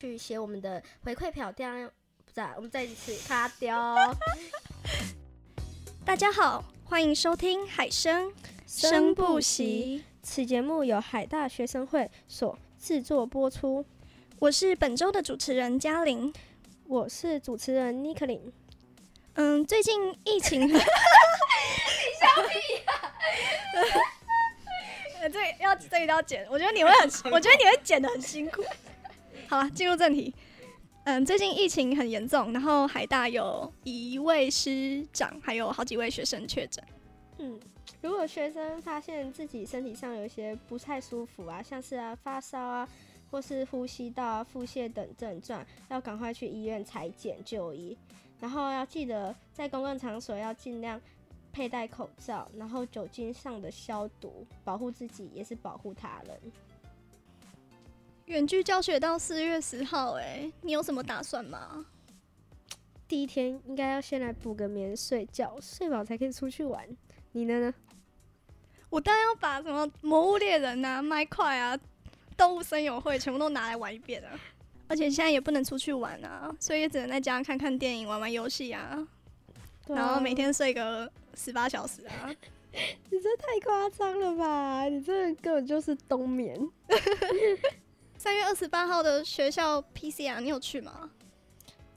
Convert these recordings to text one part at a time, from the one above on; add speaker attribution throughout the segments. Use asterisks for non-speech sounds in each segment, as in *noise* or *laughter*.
Speaker 1: 去写我们的回馈表单，不是、啊，我们再一次卡掉。*laughs*
Speaker 2: 大家好，欢迎收听海生
Speaker 1: 生不息。此节目由海大学生会所制作播出。
Speaker 2: 我是本周的主持人嘉玲，
Speaker 1: 我是主持人尼克林。
Speaker 2: 嗯，最近疫情 *laughs* *laughs* 你
Speaker 1: 笑屁呀！
Speaker 2: 呃，这要这个要剪，我觉得你会很，我觉得你会剪得很辛苦。好了，进入正题。嗯，最近疫情很严重，然后海大有一位师长，还有好几位学生确诊。
Speaker 1: 嗯，如果学生发现自己身体上有一些不太舒服啊，像是啊发烧啊，或是呼吸道啊、腹泻等症状，要赶快去医院裁剪就医。然后要记得在公共场所要尽量佩戴口罩，然后酒精上的消毒，保护自己也是保护他人。
Speaker 2: 远距教学到四月十号，哎，你有什么打算吗？
Speaker 1: 第一天应该要先来补个眠，睡觉，睡饱才可以出去玩。你呢？呢？
Speaker 2: 我当然要把什么《魔物猎人》啊、麦块啊、动物森友会全部都拿来玩一遍啊！而且现在也不能出去玩啊，所以也只能在家看看电影、玩玩游戏啊，然后每天睡个十八小时啊！*laughs*
Speaker 1: 你这太夸张了吧？你这根本就是冬眠。*laughs*
Speaker 2: 三月二十八号的学校 PCR，你有去吗？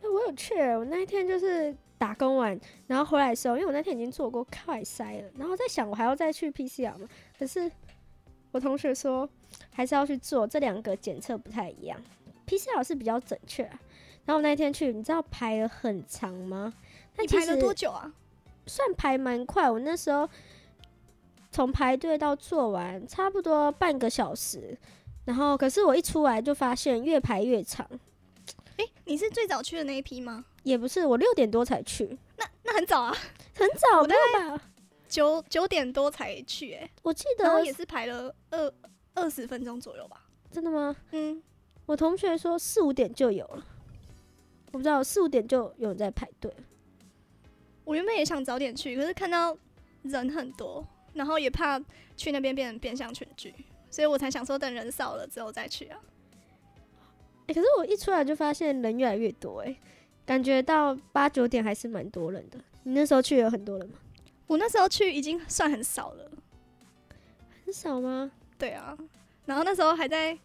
Speaker 1: 我有去，我那一天就是打工完，然后回来的时候，因为我那天已经做过快筛了，然后在想我还要再去 PCR 吗？可是我同学说还是要去做，这两个检测不太一样，PCR 是比较准确。然后我那天去，你知道排了很长吗？
Speaker 2: 你排了多久啊？
Speaker 1: 算排蛮快，我那时候从排队到做完差不多半个小时。然后，可是我一出来就发现越排越长。
Speaker 2: 哎，你是最早去的那一批吗？
Speaker 1: 也不是，我六点多才去。
Speaker 2: 那那很早啊，
Speaker 1: 很早的吧？
Speaker 2: 九九点多才去，诶，
Speaker 1: 我记得
Speaker 2: 也是排了二二十分钟左右吧？
Speaker 1: 真的吗？
Speaker 2: 嗯，
Speaker 1: 我同学说四五点就有了，我不知道四五点就有人在排队。
Speaker 2: 我原本也想早点去，可是看到人很多，然后也怕去那边变成变相群聚。所以我才想说，等人少了之后再去啊。
Speaker 1: 哎，可是我一出来就发现人越来越多，哎，感觉到八九点还是蛮多人的。你那时候去有很多人吗？
Speaker 2: 我那时候去已经算很少了。
Speaker 1: 很少吗？
Speaker 2: 对啊。然后那时候还在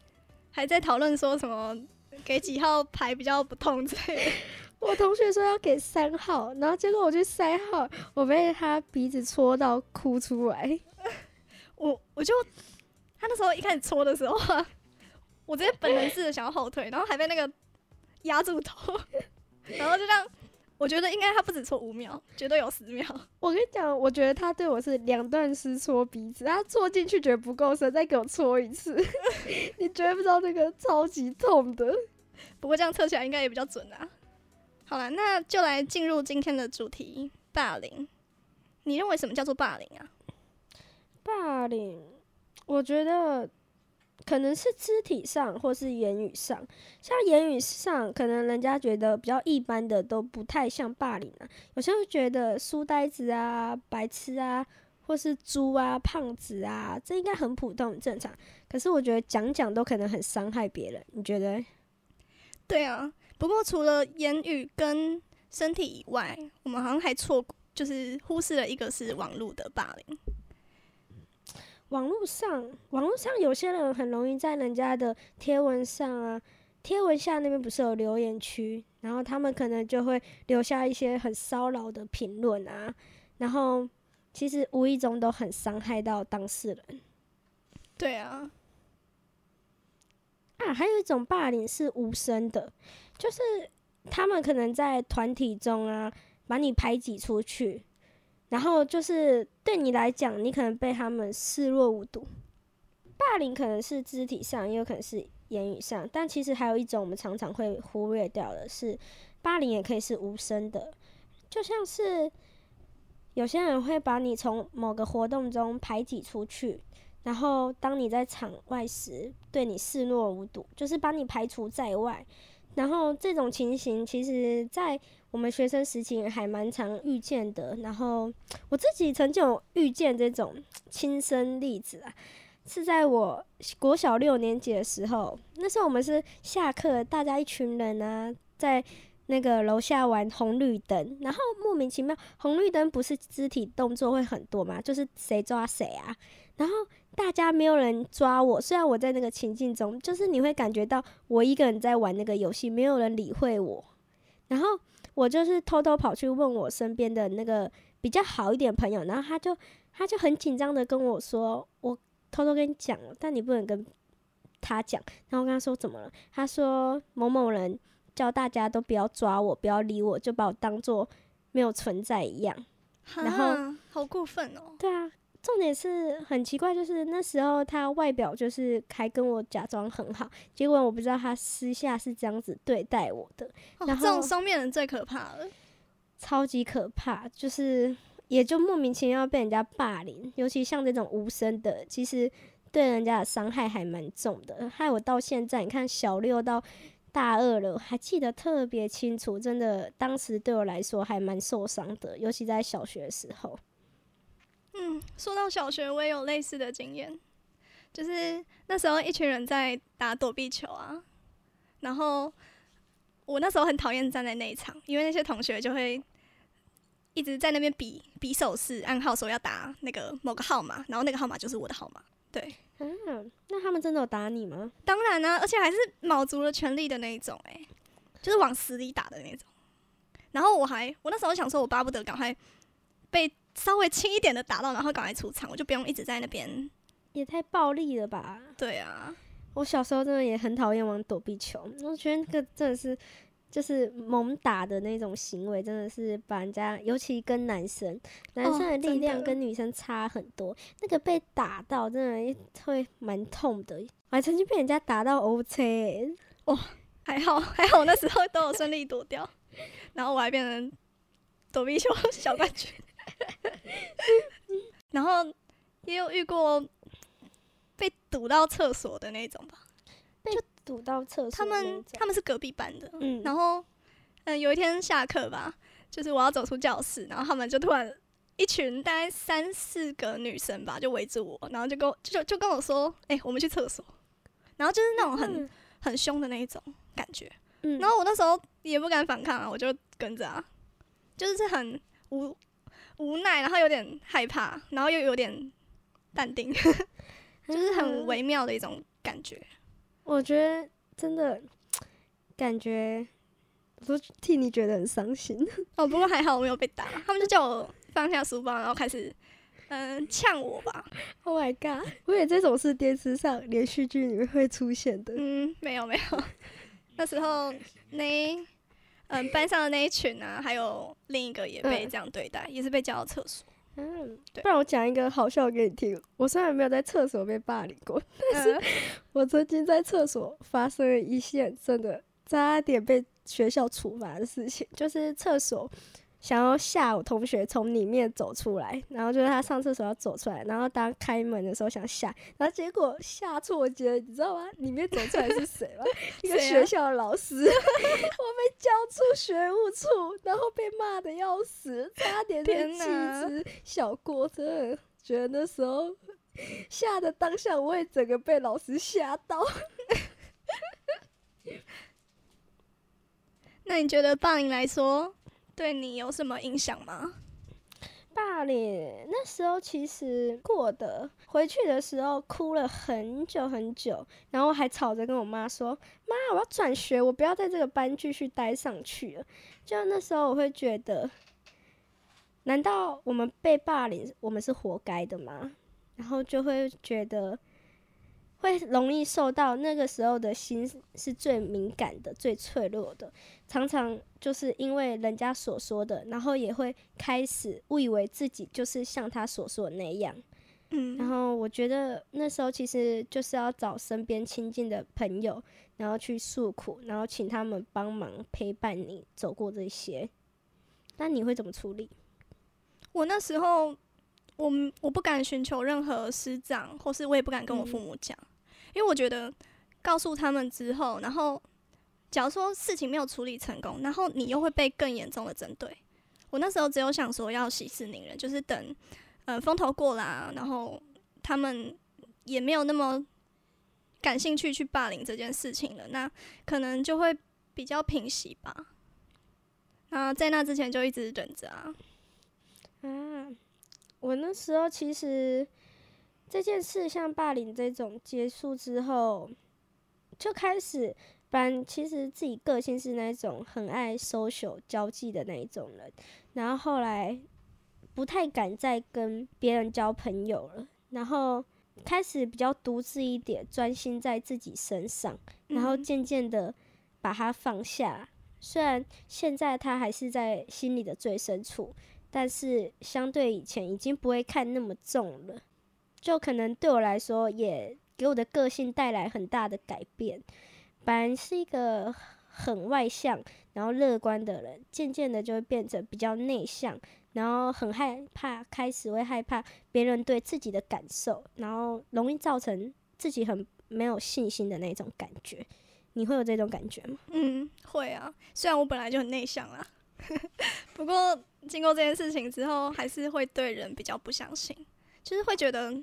Speaker 2: 还在讨论说什么给几号牌比较不痛之类的。*laughs*
Speaker 1: 我同学说要给三号，然后结果我去三号，我被他鼻子戳到哭出来。*laughs*
Speaker 2: 我我就。他那时候一开始搓的时候，*laughs* 我直接本能式的想要后退，然后还被那个压住头，*laughs* 然后就这样。我觉得应该他不止搓五秒，绝对有十秒。
Speaker 1: 我跟你讲，我觉得他对我是两段式搓鼻子，他搓进去觉得不够深，再给我搓一次。*laughs* 你绝对不知道那个超级痛的。
Speaker 2: 不过这样测起来应该也比较准啊。好了，那就来进入今天的主题——霸凌。你认为什么叫做霸凌啊？
Speaker 1: 霸凌。我觉得可能是肢体上或是言语上，像言语上，可能人家觉得比较一般的都不太像霸凌啊。有些人觉得书呆子啊、白痴啊，或是猪啊、胖子啊，这应该很普通、很正常。可是我觉得讲讲都可能很伤害别人，你觉得？
Speaker 2: 对啊，不过除了言语跟身体以外，我们好像还错过，就是忽视了一个是网络的霸凌。
Speaker 1: 网络上，网络上有些人很容易在人家的贴文上啊，贴文下那边不是有留言区，然后他们可能就会留下一些很骚扰的评论啊，然后其实无意中都很伤害到当事人。
Speaker 2: 对啊，
Speaker 1: 啊，还有一种霸凌是无声的，就是他们可能在团体中啊，把你排挤出去。然后就是对你来讲，你可能被他们视若无睹。霸凌可能是肢体上，也有可能是言语上，但其实还有一种我们常常会忽略掉的是，霸凌也可以是无声的。就像是有些人会把你从某个活动中排挤出去，然后当你在场外时，对你视若无睹，就是把你排除在外。然后这种情形，其实，在我们学生时期还蛮常遇见的。然后我自己曾经有遇见这种亲身例子啊，是在我国小六年级的时候，那时候我们是下课，大家一群人啊，在那个楼下玩红绿灯，然后莫名其妙，红绿灯不是肢体动作会很多嘛，就是谁抓谁啊，然后大家没有人抓我，虽然我在那个情境中，就是你会感觉到我一个人在玩那个游戏，没有人理会我，然后我就是偷偷跑去问我身边的那个比较好一点朋友，然后他就他就很紧张的跟我说，我偷偷跟你讲了，但你不能跟他讲。然后我跟他说怎么了？他说某某人叫大家都不要抓我，不要理我，就把我当做没有存在一样。然后
Speaker 2: 好过分哦。
Speaker 1: 对啊，重点是很奇怪，就是那时候他外表就是还跟我假装很好，结果我不知道他私下是这样子对待我的，
Speaker 2: 哦
Speaker 1: 然后
Speaker 2: 这种双面人最可怕了。
Speaker 1: 超级可怕，就是也就莫名其妙被人家霸凌，尤其像这种无声的，其实对人家的伤害还蛮重的，害我到现在，你看小六到大二了，还记得特别清楚，真的当时对我来说还蛮受伤的，尤其在小学的时候。
Speaker 2: 嗯，说到小学，我也有类似的经验，就是那时候一群人在打躲避球啊，然后我那时候很讨厌站在那一场，因为那些同学就会一直在那边比比手势、暗号，说要打那个某个号码，然后那个号码就是我的号码。对，
Speaker 1: 嗯，那他们真的有打你吗？
Speaker 2: 当然啊，而且还是卯足了全力的那一种、欸，就是往死里打的那种。然后我还，我那时候想说，我巴不得赶快被稍微轻一点的打到，然后赶快出场，我就不用一直在那边。
Speaker 1: 也太暴力了吧！
Speaker 2: 对啊，
Speaker 1: 我小时候真的也很讨厌玩躲避球，我觉得那个真的是就是猛打的那种行为，真的是把人家，尤其跟男生，男生的力量跟女生差很多，那个被打到真的会蛮痛的。我还曾经被人家打到 O C，
Speaker 2: 还好还好，*laughs* 我那时候都有顺利躲掉，然后我还变成躲避球小冠军。*laughs* 然后也有遇过被堵到厕所的那种吧，被
Speaker 1: 堵到厕所
Speaker 2: 他。们他们是隔壁班的，
Speaker 1: 嗯，
Speaker 2: 然后，嗯，有一天下课吧，就是我要走出教室，然后他们就突然一群大概三四个女生吧，就围着我，然后就跟我就就跟我说：“哎、我们去厕所。”然后就是那种很、
Speaker 1: 嗯
Speaker 2: 很凶的那一种感觉。
Speaker 1: 嗯，
Speaker 2: 然后我那时候也不敢反抗啊，我就跟着啊，就是很无无奈，然后有点害怕，然后又有点淡定，*laughs* 就是很
Speaker 1: 嗯
Speaker 2: 微妙的一种感觉。
Speaker 1: 我觉得真的感觉，我都替你觉得很伤心。*laughs*
Speaker 2: 哦，不过还好我没有被打，他们就叫我放下书包，然后开始嗯呛我吧。
Speaker 1: Oh my god！我以为这种是电视上连续剧里面会出现的。
Speaker 2: 嗯，没有没有，那时候那嗯班上的那一群啊，还有另一个也被
Speaker 1: 嗯
Speaker 2: 这样对待，也是被叫到厕所。
Speaker 1: 嗯，
Speaker 2: 对
Speaker 1: 不然我讲一个好笑给你听。我虽然没有在厕所被霸凌过，
Speaker 2: 但是 *laughs*
Speaker 1: 我曾经在厕所发生了一件真的差点被学校处罚的事情，就是厕所想要吓我同学从里面走出来，然后就是他上厕所要走出来，然后当开门的时候想吓，然后结果吓错觉，你知道吗？里面走出来是谁吗？一个学校的老师，*laughs* 我被叫出学务处，然后被骂的要死，差点被
Speaker 2: 气
Speaker 1: 死小郭，真的觉得那时候吓的当下，我也整个被老师吓到。*laughs*
Speaker 2: 那你觉得霸凌来说，对你有什么影响吗？
Speaker 1: 霸凌那时候其实过的，回去的时候哭了很久很久，然后还吵着跟我妈说：“妈，我要转学，我不要在这个班继续待上去了。”就那时候我会觉得，难道我们被霸凌，我们是活该的吗？然后就会觉得。会容易受到那个时候的心是最敏感的、最脆弱的，常常就是因为人家所说的，然后也会开始误以为自己就是像他所说的那样。
Speaker 2: 嗯，
Speaker 1: 然后我觉得那时候其实就是要找身边亲近的朋友，然后去诉苦，然后请他们帮忙陪伴你走过这些。那你会怎么处理？
Speaker 2: 我那时候，我我不敢寻求任何师长，或是我也不敢跟我父
Speaker 1: 嗯
Speaker 2: 母讲，因为我觉得告诉他们之后，然后假如说事情没有处理成功，然后你又会被更严重的针对。我那时候只有想说要息事宁人，就是等呃风头过啦，然后他们也没有那么感兴趣去霸凌这件事情了，那可能就会比较平息吧。那在那之前就一直忍着啊。
Speaker 1: 啊，我那时候其实这件事像霸凌这种结束之后，就开始，不然其实自己个性是那种很爱 social 交际的那一种人，然后后来不太敢再跟别人交朋友了，然后开始比较独自一点，专心在自己身上，然后
Speaker 2: 嗯
Speaker 1: 渐渐的把它放下。虽然现在他还是在心里的最深处，但是相对以前已经不会看那么重了。就可能对我来说，也给我的个性带来很大的改变。本来是一个很外向，然后乐观的人，渐渐的就会变成比较内向，然后很害怕，开始会害怕别人对自己的感受，然后容易造成自己很没有信心的那种感觉。你会有这种感觉吗？
Speaker 2: 嗯，会啊。虽然我本来就很内向啦，*laughs* 不过经过这件事情之后，还是会对人比较不相信，就是会觉得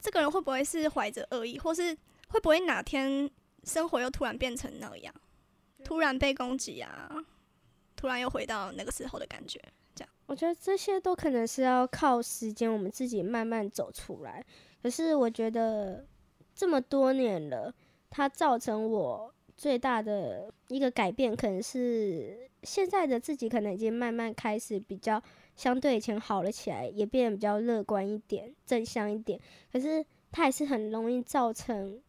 Speaker 2: 这个人会不会是怀着恶意，或是会不会哪天生活又突然变成那样，突然被攻击啊，突然又回到那个时候的感觉。
Speaker 1: 这样我觉得这些都可能是要靠时间，我们自己慢慢走出来。可是我觉得这么多年了，它造成我最大的一个改变，可能是现在的自己可能已经慢慢开始比较相对以前好了起来，也变得比较乐观一点、正向一点。可是它还是很容易造成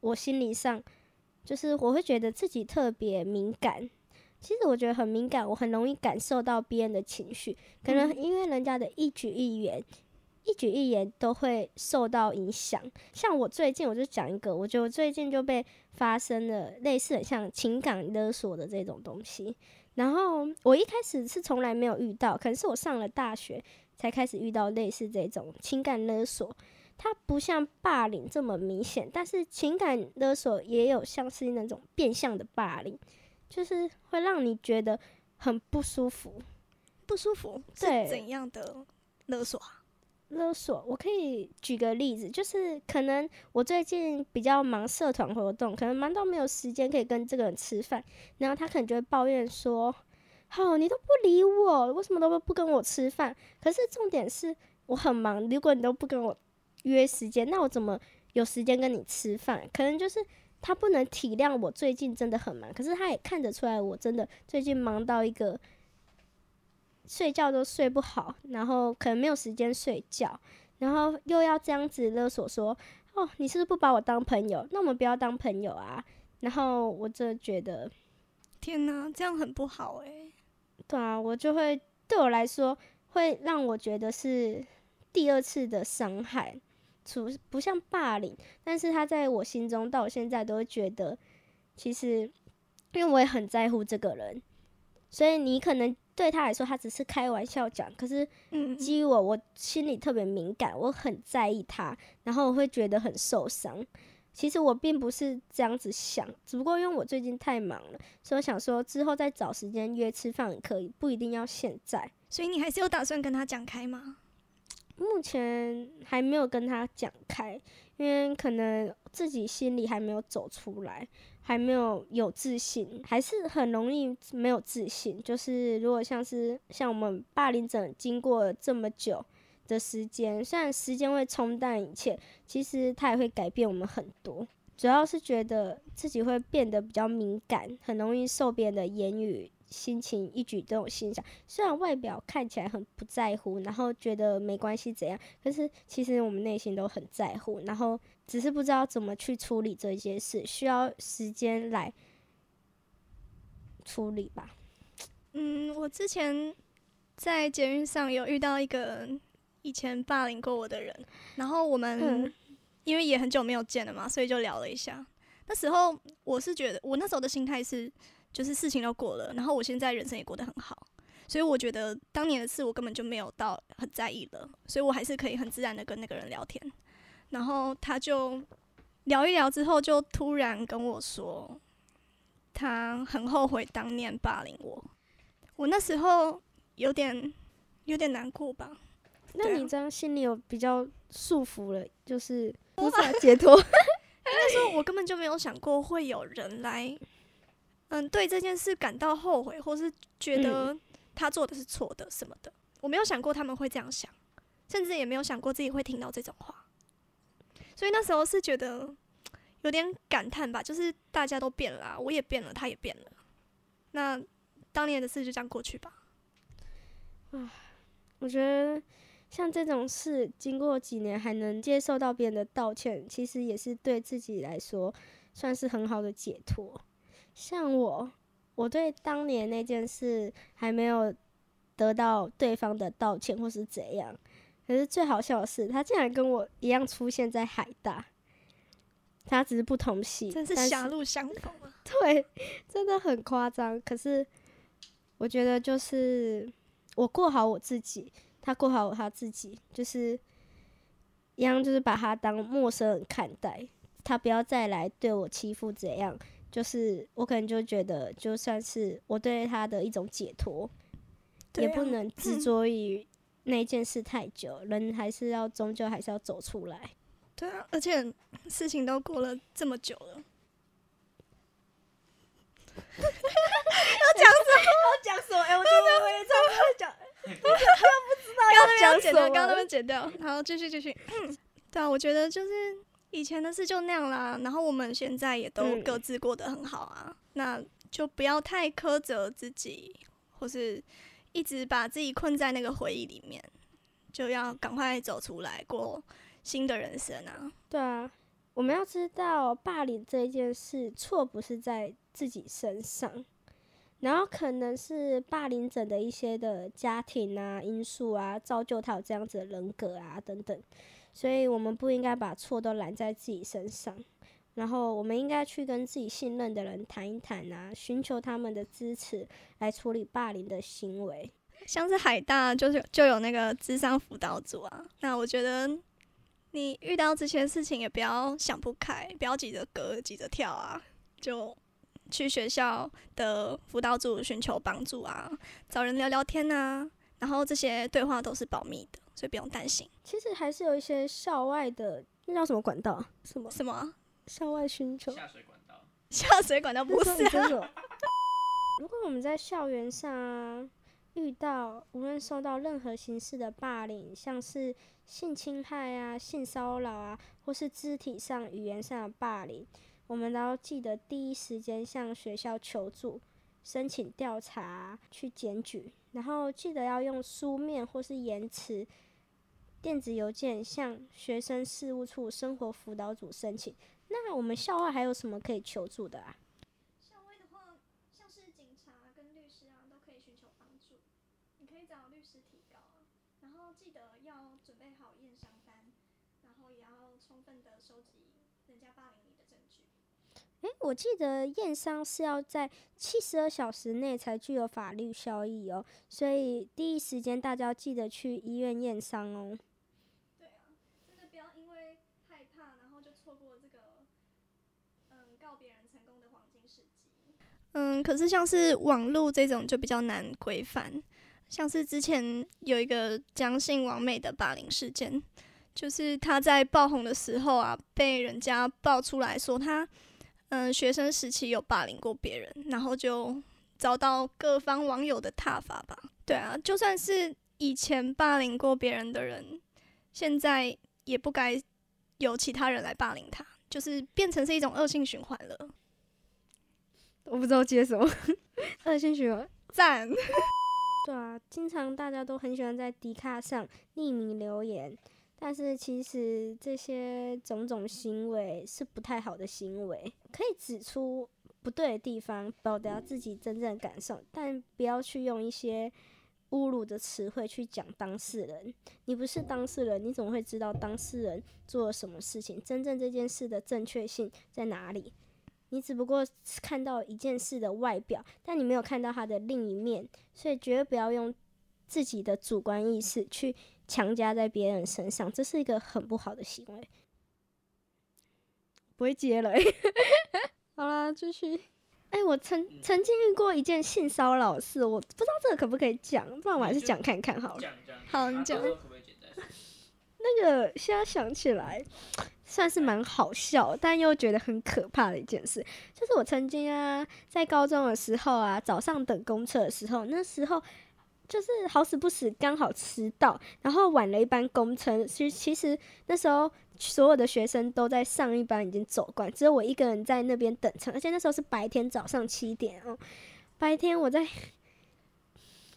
Speaker 1: 我心理上，就是我会觉得自己特别敏感。其实我觉得很敏感，我很容易感受到别人的情绪，可能因为人家的一举一言、一举一言都会受到影响。像我最近，我就讲一个，我觉得我最近就被发生了类似很像情感勒索的这种东西。然后我一开始是从来没有遇到，可能是我上了大学才开始遇到类似这种情感勒索。它不像霸凌这么明显，但是情感勒索也有像是那种变相的霸凌。就是会让你觉得很不舒服。
Speaker 2: 不舒服是
Speaker 1: 对
Speaker 2: 怎样的勒索啊？
Speaker 1: 勒索，我可以举个例子，就是可能我最近比较忙社团活动，可能忙到没有时间可以跟这个人吃饭，然后他可能就会抱怨说：“好、你都不理我，为什么都不跟我吃饭？”可是重点是我很忙，如果你都不跟我约时间，那我怎么有时间跟你吃饭？可能就是他不能体谅我最近真的很忙，可是他也看得出来我真的最近忙到一个睡觉都睡不好，然后可能没有时间睡觉，然后又要这样子勒索说：“哦，你是不是不把我当朋友？那我们不要当朋友啊！”然后我真的觉得，
Speaker 2: 天哪，这样很不好诶、
Speaker 1: 对啊，我就会对我来说会让我觉得是第二次的伤害，除不像霸凌，但是他在我心中到我现在都会觉得，其实因为我也很在乎这个人，所以你可能对他来说他只是开玩笑讲，可是
Speaker 2: 嗯，
Speaker 1: 基于我，我心里特别敏感，我很在意他，然后我会觉得很受伤。其实我并不是这样子想，只不过因为我最近太忙了，所以我想说之后再找时间约吃饭也可以，不一定要现在。
Speaker 2: 所以你还是有打算跟他讲开吗？
Speaker 1: 目前还没有跟他讲开，因为可能自己心里还没有走出来，还没有有自信，还是很容易没有自信。就是如果像是像我们霸凌者经过这么久的时间，虽然时间会冲淡一切，其实它也会改变我们很多。主要是觉得自己会变得比较敏感，很容易受别人的言语、心情、一举都有欣赏。虽然外表看起来很不在乎，然后觉得没关系怎样，可是其实我们内心都很在乎，然后只是不知道怎么去处理这些事，需要时间来处理吧。
Speaker 2: 嗯，我之前在捷运上有遇到一个以前霸凌过我的人，然后我们、
Speaker 1: 嗯
Speaker 2: 因为也很久没有见了嘛，所以就聊了一下。那时候我是觉得，我那时候的心态是，就是事情都过了，然后我现在人生也过得很好，所以我觉得当年的事我根本就没有到很在意了，所以我还是可以很自然的跟那个人聊天。然后他就聊一聊之后，就突然跟我说，他很后悔当年霸凌我。我那时候有点有点难过吧，
Speaker 1: 那你这样心里有比较束缚了，就是 *laughs* 无法解脱。*laughs*
Speaker 2: 那时候我根本就没有想过会有人来，嗯，对这件事感到后悔，或是觉得他做的是错的什么的。我没有想过他们会这样想，甚至也没有想过自己会听到这种话。所以那时候是觉得有点感叹吧，就是大家都变了，我也变了，他也变了。那当年的事就这样过去吧。
Speaker 1: 啊，我觉得像这种事，经过几年还能接受到别人的道歉，其实也是对自己来说算是很好的解脱。像我，我对当年那件事还没有得到对方的道歉或是怎样，可是最好笑的是，他竟然跟我一样出现在海大，他只是不同系，
Speaker 2: 真是狭路相逢啊！*laughs*
Speaker 1: 对，真的很夸张。可是我觉得就是我过好我自己，他过好他自己，就是一样，就是把他当陌生人看待，他不要再来对我欺负怎样。就是我可能就觉得，就算是我对他的一种解脱，
Speaker 2: 啊
Speaker 1: 也不能执着于那件事太久，人还是要终究还是要走出来。
Speaker 2: 对啊，而且事情都过了这么久了，*laughs* 要讲什么？
Speaker 1: 要讲什么哎、我觉得我也差不多讲。*laughs*
Speaker 2: 刚刚那边要剪掉，
Speaker 1: 讲什么
Speaker 2: 刚刚那边剪掉。好，继续继续。对啊，我觉得就是以前的事就那样啦，然后我们现在也都
Speaker 1: 嗯
Speaker 2: 各自过得很好啊，那就不要太苛责自己，或是一直把自己困在那个回忆里面，就要赶快走出来过新的人生啊。
Speaker 1: 对啊，我们要知道霸凌这件事，错不是在自己身上，然后可能是霸凌者的一些的家庭啊因素啊，造就他有这样子的人格啊等等，所以我们不应该把错都揽在自己身上。然后我们应该去跟自己信任的人谈一谈啊，寻求他们的支持来处理霸凌的行为。
Speaker 2: 像是海大就是就有那个智商辅导组啊，那我觉得你遇到这些事情也不要想不开，不要急着割急着跳啊，就去学校的辅导组寻求帮助啊，找人聊聊天啊，然后这些对话都是保密的，所以不用担心。
Speaker 1: 其实还是有一些校外的，那叫什么管道？什么
Speaker 2: 什么啊
Speaker 1: 校外寻求？
Speaker 3: 下水管道，*laughs*
Speaker 2: 下水管道不
Speaker 1: 那
Speaker 2: 是啊？*laughs* *laughs*
Speaker 1: 如果我们在校园上啊遇到无论受到任何形式的霸凌，像是性侵害啊、性骚扰啊，或是肢体上、语言上的霸凌，我们都要记得第一时间向学校求助，申请调查、去检举，然后记得要用书面或是言辞、电子邮件向学生事务处生活辅导组申请。那我们校外还有什么可以求助的啊？
Speaker 2: 校外的话，像是警察跟律师啊，都可以寻求帮助。你可以找律师提告啊，然后记得要准备好验伤单，然后也要充分的收集人家霸凌你的证据。
Speaker 1: 诶，我记得验伤是要在七十二小时内才具有法律效益哦，所以第一时间大家要记得去医院验伤哦。
Speaker 2: 对啊，真的不要因为害怕，然后就错过这个嗯告别人成功的黄金时机。嗯，可是像是网络这种就比较难规范，像是之前有一个江姓王美的霸凌事件，就是她在爆红的时候啊，被人家爆出来说她嗯学生时期有霸凌过别人，然后就遭到各方网友的挞伐吧。对啊，就算是以前霸凌过别人的人，现在也不该有其他人来霸凌他，就是变成是一种恶性循环了。
Speaker 1: 我不知道接什么，恶性循环。
Speaker 2: 赞，*laughs*
Speaker 1: 对啊，经常大家都很喜欢在迪卡上匿名留言，但是其实这些种种行为是不太好的行为，可以指出不对的地方，表达自己真正感受，但不要去用一些侮辱的词汇去讲当事人。你不是当事人，你怎么会知道当事人做什么事情？真正这件事的正确性在哪里？你只不过是看到一件事的外表，但你没有看到它的另一面，所以绝对不要用自己的主观意识去强加在别人身上，这是一个很不好的行为。不会接了、欸，好啦，继续。哎、我曾曾经遇过一件性骚扰事，我不知道这个可不可以讲，不然我还是讲看看好了。
Speaker 3: 讲讲，
Speaker 2: 好你讲？
Speaker 1: 那个现在想起来，算是蛮好笑，但又觉得很可怕的一件事，就是我曾经啊，在高中的时候啊，早上等公车的时候，那时候就是好死不死刚好迟到，然后晚了一班公车。其实其实那时候所有的学生都在上一班已经走光，只有我一个人在那边等车，而且那时候是白天早上七点哦，白天我在。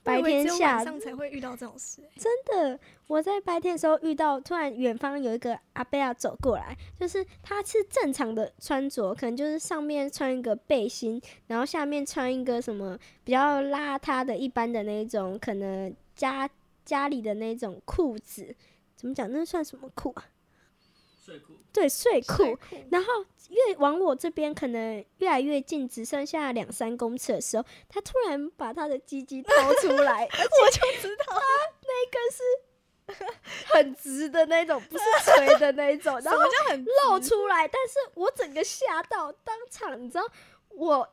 Speaker 1: 白天下
Speaker 2: 上才会遇到这种事，
Speaker 1: 真的。我在白天的时候遇到，突然远方有一个阿贝亚走过来，就是他是正常的穿着，可能就是上面穿一个背心，然后下面穿一个什么比较邋遢的一般的那种，可能家家里的那种裤子，怎么讲？那算什么裤啊？
Speaker 3: 睡裤。
Speaker 1: 对，睡裤。然后。越往我这边可能越来越近，只剩下两三公尺的时候，他突然把他的鸡鸡掏出来，*laughs*
Speaker 2: 我就知道他
Speaker 1: 那根是 *laughs* 很直的那种，不是垂的那种，*laughs* 然后
Speaker 2: 就很
Speaker 1: 露出来。但是我整个吓到，当场你知道我。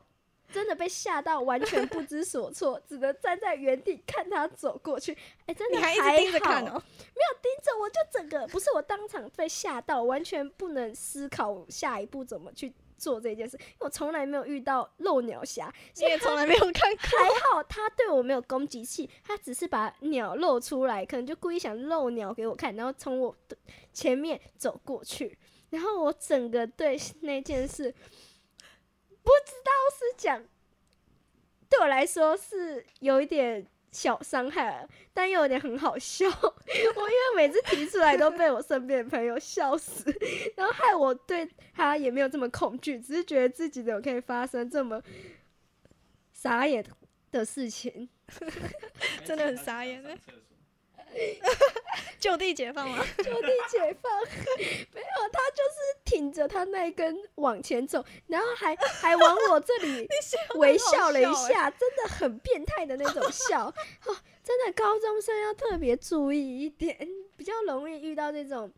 Speaker 1: 真的被吓到，完全不知所措，*laughs* 只能站在原地看他走过去。哎，真的
Speaker 2: 还
Speaker 1: 盯
Speaker 2: 着看哦，没
Speaker 1: 有盯着，我就整个不是我当场被吓到，完全不能思考下一步怎么去做这件事。因为我从来没有遇到漏鸟侠，
Speaker 2: 也从来没有看过。
Speaker 1: 还好他对我没有攻击性，他只是把鸟露出来，可能就故意想露鸟给我看，然后从我的前面走过去。然后我整个对那件事。不知道是讲，对我来说是有一点小伤害，但又有点很好笑。*laughs* 我因为每次提出来都被我身边的朋友笑死，然后害我对他也没有这么恐惧，只是觉得自己怎么可以发生这么傻眼的事情，*laughs*
Speaker 2: 真的很傻眼呢。*laughs* 就地解放吗？*laughs*
Speaker 1: 就地解放，*laughs* 没有，他就是挺着他那一根往前走，然后还还往我这里微笑了一下，真的很变态的那种笑。哦，真的高中生要特别注意一点，比较容易遇到这种。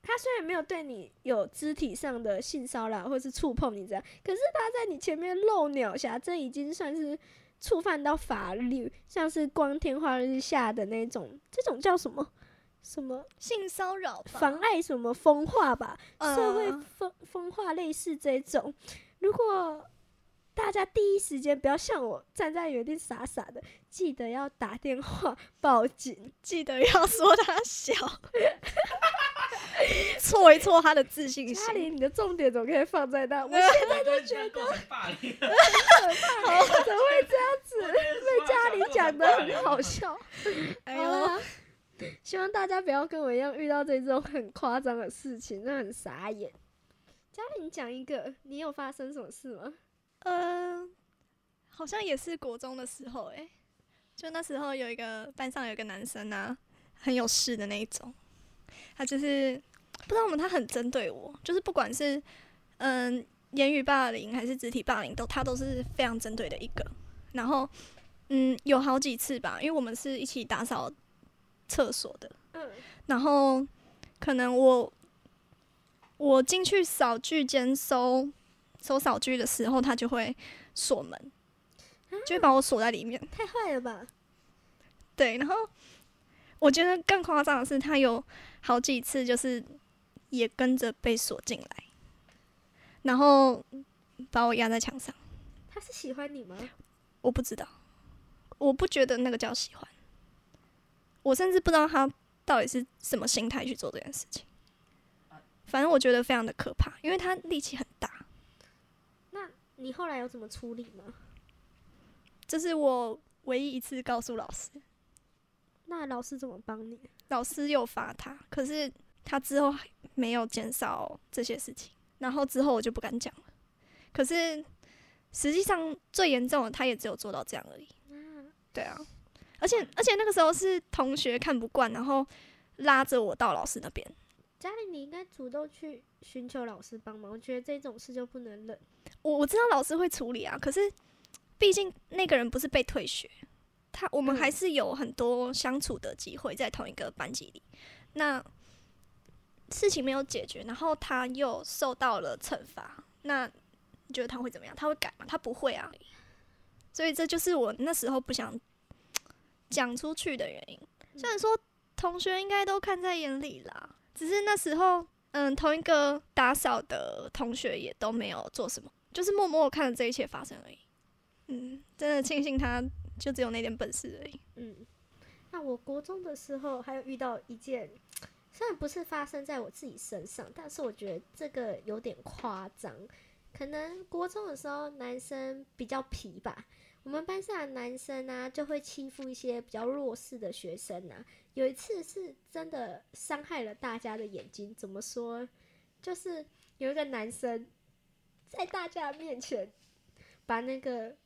Speaker 1: 他虽然没有对你有肢体上的性骚扰或是触碰你这样，可是他在你前面露鸟侠，这已经算是。触犯到法律，像是光天化日下的那种，这种叫什么？什么
Speaker 2: 性骚扰？
Speaker 1: 妨碍什么风化吧？社会风风化类似这种。如果大家第一时间不要像我站在原地傻傻的，记得要打电话报警，
Speaker 2: 记得要说他小。*laughs* 挫一挫他的自信心。
Speaker 1: 嘉玲，你的重点怎么可以放在那？我现在就觉得很可怕，怎么会这样子？*laughs* 被嘉玲讲的很好笑。*laughs* 哎呦，希望大家不要跟我一样遇到这种很夸张的事情，那很傻眼。嘉玲讲一个，你有发生什么事吗？
Speaker 2: 嗯，好像也是国中的时候，哎，就那时候有一个班上有一个男生啊，很有事的那一种。他就是不知道为什么，他很针对我，就是不管是嗯言语霸凌还是肢体霸凌，都他都是非常针对的一个。然后嗯有好几次吧，因为我们是一起打扫厕所的，嗯，然后可能我我进去扫具间收收扫具的时候，他就会锁门，就会把我锁在里面，
Speaker 1: 太坏了吧？*laughs*
Speaker 2: 对，然后我觉得更夸张的是，他有。好几次就是也跟着被锁进来，然后把我压在墙上。
Speaker 1: 他是喜欢你吗？
Speaker 2: 我不知道，我不觉得那个叫喜欢。我甚至不知道他到底是什么心态去做这件事情。反正我觉得非常的可怕，因为他力气很大。
Speaker 1: 那你后来有怎么处理吗？
Speaker 2: 这是我唯一一次告诉老师。
Speaker 1: 那老师怎么帮你？
Speaker 2: 老师又罚他，可是他之后没有减少这些事情，然后之后我就不敢讲了。可是实际上最严重的，他也只有做到这样而已。对啊，而且而且那个时候是同学看不惯，然后拉着我到老师那边。
Speaker 1: 嘉玲，你应该主动去寻求老师帮忙。我觉得这种事就不能忍。
Speaker 2: 我我知道老师会处理啊，可是毕竟那个人不是被退学。他我们还是有很多相处的机会在同一个班级里，那事情没有解决，然后他又受到了惩罚，那你觉得他会怎么样？他会改吗？他不会啊，所以这就是我那时候不想讲出去的原因。虽然说同学应该都看在眼里啦，只是那时候，嗯，同一个打扫的同学也都没有做什么，就是默默看着这一切发生而已。嗯，真的庆幸他就只有那点本事而已。
Speaker 1: 嗯，那我国中的时候还有遇到一件，虽然不是发生在我自己身上，但是我觉得这个有点夸张。可能国中的时候男生比较皮吧，我们班上的男生啊就会欺负一些比较弱势的学生啊。有一次是真的伤害了大家的眼睛，怎么说？就是有一个男生在大家面前把那个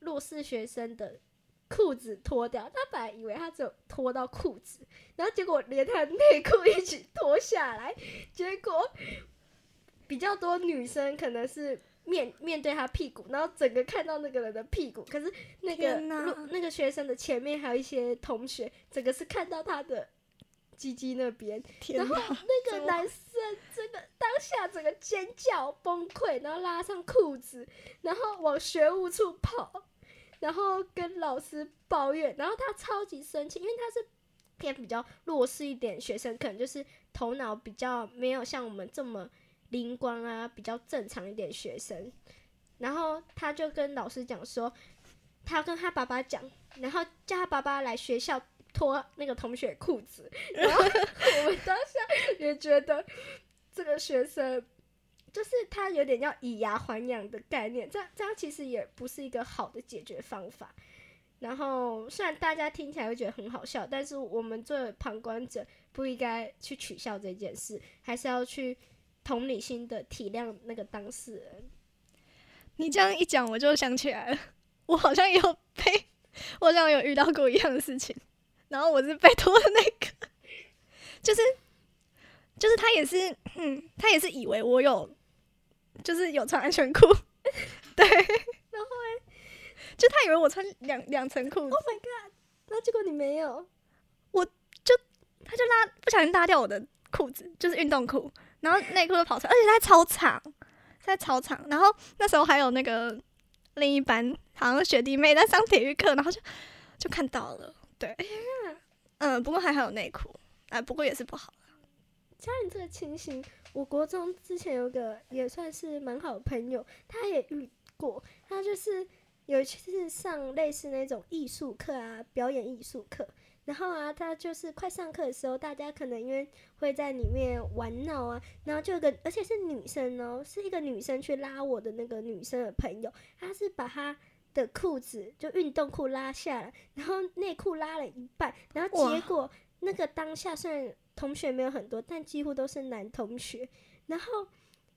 Speaker 1: 弱势学生的裤子脱掉，他本来以为他只有脱到裤子，然后结果连他内裤一起脱下来，结果比较多女生可能是面面对他屁股，然后整个看到那个人的屁股，可是那个那个学生的前面还有一些同学，整个是看到他的鸡鸡那边，然后，那个男生真的当下整个尖叫崩溃，然后拉上裤子，然后往学务处跑，然后跟老师抱怨，然后他超级生气，因为他是偏比较弱势一点学生，可能就是头脑比较没有像我们这么灵光啊，比较正常一点学生，然后他就跟老师讲说，他跟他爸爸讲，然后叫他爸爸来学校脱那个同学裤子，然后 *laughs* 我们当下也觉得这个学生就是他有点要以牙还牙的概念，这样这样其实也不是一个好的解决方法。然后虽然大家听起来会觉得很好笑，但是我们作为旁观者不应该去取笑这件事，还是要去同理心的体谅那个当事人。
Speaker 2: 你这样一讲，我就想起来了，*laughs* 我好像有被，*laughs* 我好像有遇到过一样的事情，然后我是被拖的那个，*laughs* 就是就是他也是，嗯，他也是以为我有，就是有穿安全裤，对，然后嘞，就他以为我穿两两层裤子。
Speaker 1: Oh my god！那结果你没有，我就
Speaker 2: 他就拉不小心拉掉我的裤子，就是运动裤，然后内裤都跑出来，而且在操场，在操场。然后那时候还有那个另一班好像学弟妹在上体育课，然后就就看到了，对，嗯，不过还好有内裤，哎，不过也是不好。
Speaker 1: 家人这个情形，我国中之前有个也算是蛮好的朋友，他也遇过。他就是有一次上类似那种艺术课啊，表演艺术课，然后啊，他就是快上课的时候，大家可能因为会在里面玩闹啊，然后就有个，而且是女生哦，是一个女生去拉我的那个女生的朋友，她是把她的裤子就运动裤拉下来，然后内裤拉了一半，然后结果那个当下虽然同学没有很多，但几乎都是男同学。然后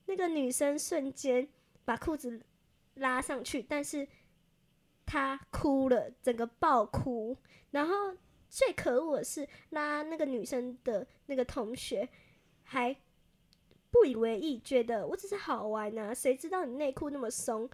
Speaker 1: 那个女生瞬间把裤子拉上去，但是她哭了，整个爆哭。然后最可恶的是，拉那个女生的那个同学还不以为意，觉得我只是好玩啊，谁知道你内裤那么松，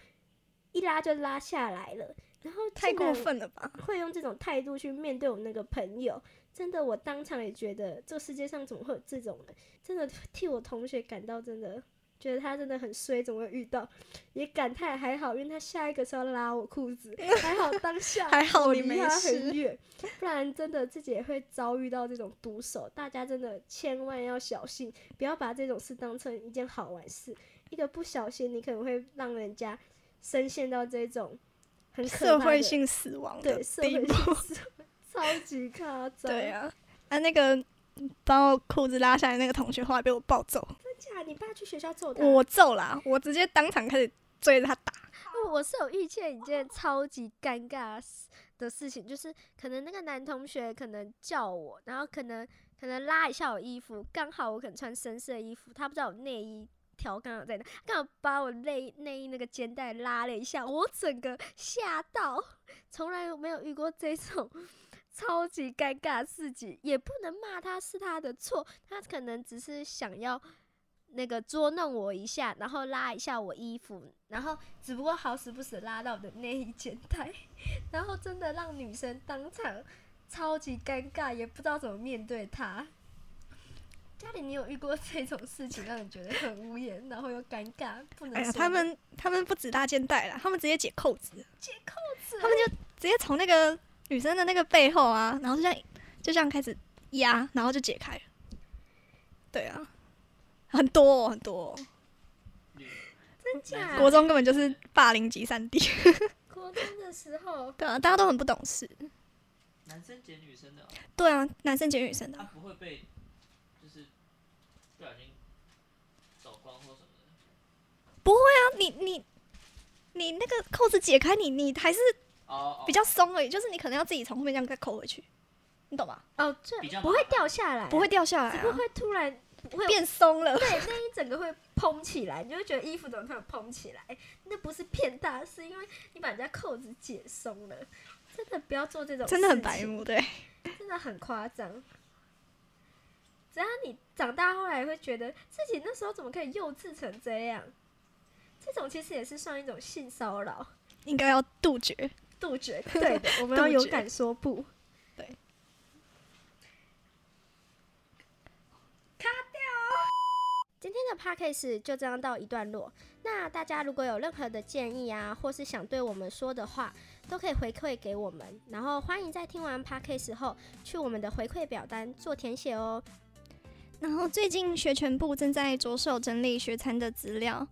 Speaker 1: 一拉就拉下来了。然后
Speaker 2: 太过分了吧？
Speaker 1: 会用这种态度去面对我那个朋友，真的，我当场也觉得这个世界上怎么会有这种人？真的替我同学感到真的觉得他真的很衰，怎么会遇到？也感叹还好，因为他下一个是要拉我裤子，*laughs* 还好当下
Speaker 2: 还好
Speaker 1: 我离他
Speaker 2: 你没事
Speaker 1: 很远，不然真的自己也会遭遇到这种毒手。大家真的千万要小心，不要把这种事当成一件好玩事，一个不小心你可能会让人家深陷到这种很可
Speaker 2: 社会性死亡的
Speaker 1: 死亡超级夸张。
Speaker 2: 对啊，啊，那个把我裤子拉下来那个同学后来被我暴揍，
Speaker 1: 真假？你爸去学校揍他？
Speaker 2: 我揍啦，我直接当场开始追着他打。
Speaker 1: 哦我是有遇见一件超级尴尬的事的事情，就是可能那个男同学可能叫我，然后可能可能拉一下我衣服，刚好我可能穿深色衣服，他不知道我内衣条刚好在哪，刚好把我内内衣那个肩带拉了一下，我整个吓到，从来没有遇过这种。*laughs* 超级尴尬的事情，也不能骂他是他的错，他可能只是想要那个捉弄我一下，然后拉一下我衣服，然后只不过好死不死拉到我的内衣肩带，然后真的让女生当场超级尴尬，也不知道怎么面对他。家里，你有遇过这种事情，让你觉得很无言，然后又尴尬，不能
Speaker 2: 哎呀，他们他们不止拉肩带啦，他们直接解扣子，
Speaker 1: 解扣子，
Speaker 2: 他们就直接从那个女生的那个背后啊，然后就这样就这样开始压，然后就解开了。对啊，很多、哦、很多、哦，
Speaker 1: 真假？
Speaker 2: 国中根本就是霸凌集散地。*laughs*
Speaker 1: 国中的时候，
Speaker 2: 对啊，大家都很不懂事。
Speaker 3: 男生捡女生的、哦，
Speaker 2: 对啊，男生捡女生的
Speaker 3: 他，不会被就是不小心走光或什么的。
Speaker 2: 那你你你那个扣子解开你，你还是比较松而已，就是你可能要自己从后面这样再扣回去，你懂吗？
Speaker 1: 哦，这不会掉下来，
Speaker 2: 不会，掉下来、啊，
Speaker 1: 只不过会突然会
Speaker 2: 变松了。
Speaker 1: 对，那一整个会蓬起来，你就会觉得衣服怎么突然蓬起来？那不是骗大，是因为你把人家扣子解松了。真的不要做这种，
Speaker 2: 真的很白，目，对。*laughs*
Speaker 1: 真的很夸张。只要你长大后来会觉得自己那时候怎么可以幼稚成这样，这种其实也是算一种性骚扰。
Speaker 2: 应该要杜绝。
Speaker 1: 杜绝，*laughs* 对的，我们要勇敢说不。
Speaker 2: 对，
Speaker 1: 卡掉。今天的 podcast 就这样到一段落。那大家如果有任何的建议啊，或是想对我们说的话，都可以回馈给我们。然后欢迎在听完 podcast 后，去我们的回馈表单做填写哦。
Speaker 2: 然后最近学全部正在着手整理学餐的资料，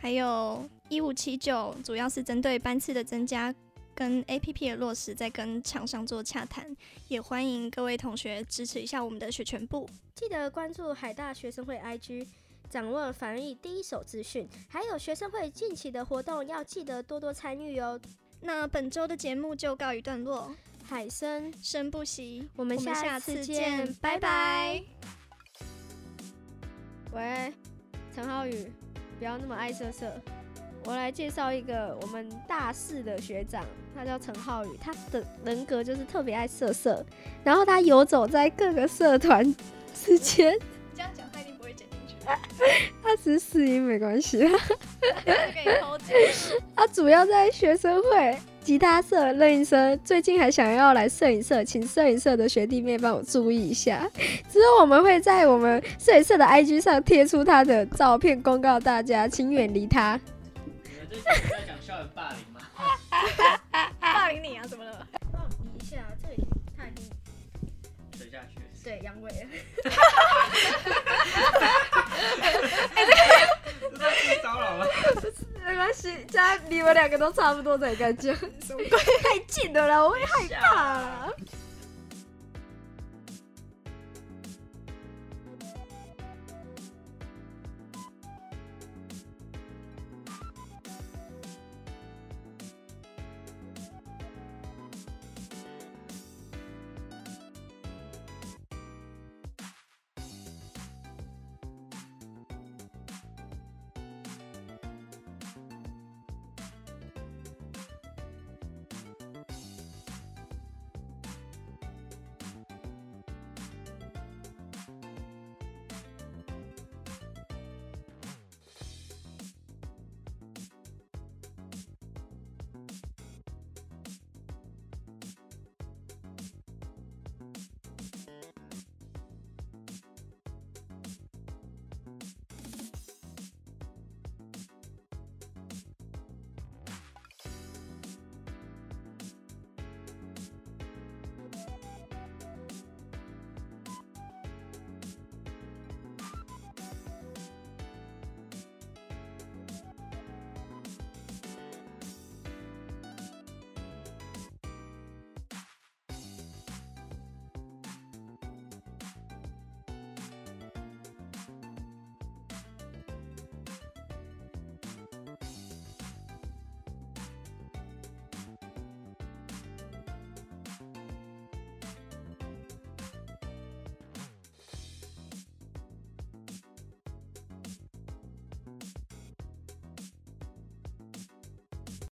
Speaker 2: 还有一五七九主要是针对班次的增加跟 APP 的落实，在跟厂商做洽谈，也欢迎各位同学支持一下我们的学全部。
Speaker 1: 记得关注海大学生会 IG，掌握防疫第一手资讯，还有学生会近期的活动，要记得多多参与哦。
Speaker 2: 那本周的节目就告一段落，
Speaker 1: 海生，
Speaker 2: 生不息，
Speaker 1: 我们下次见
Speaker 2: 拜
Speaker 1: 拜。喂，陈浩宇，不要那么爱色色。我来介绍一个我们大四的学长，他叫陈浩宇，他的人格就是特别爱色色，然后他游走在各个社团之间，*laughs*
Speaker 2: 这样讲他一定不会剪进去，*laughs*
Speaker 1: 他只是试音没关系。*laughs* 他主要在学生会、吉他社、乐音社，最近还想要来摄影社，请摄影社的学弟妹帮我注意一下。之后我们会在我们摄影社的 IG 上贴出他的照片，公告大家，请远离他。
Speaker 3: 在讲校园霸凌吗？
Speaker 2: 霸凌你啊？怎么了？
Speaker 1: 帮我移一下，这里他已经
Speaker 3: 水下去。
Speaker 1: 对阳痿了。
Speaker 3: 这算性骚扰吗？
Speaker 1: 没关系，家你们两个都差不多才敢讲。什么鬼？太近了啦，我会害怕啦。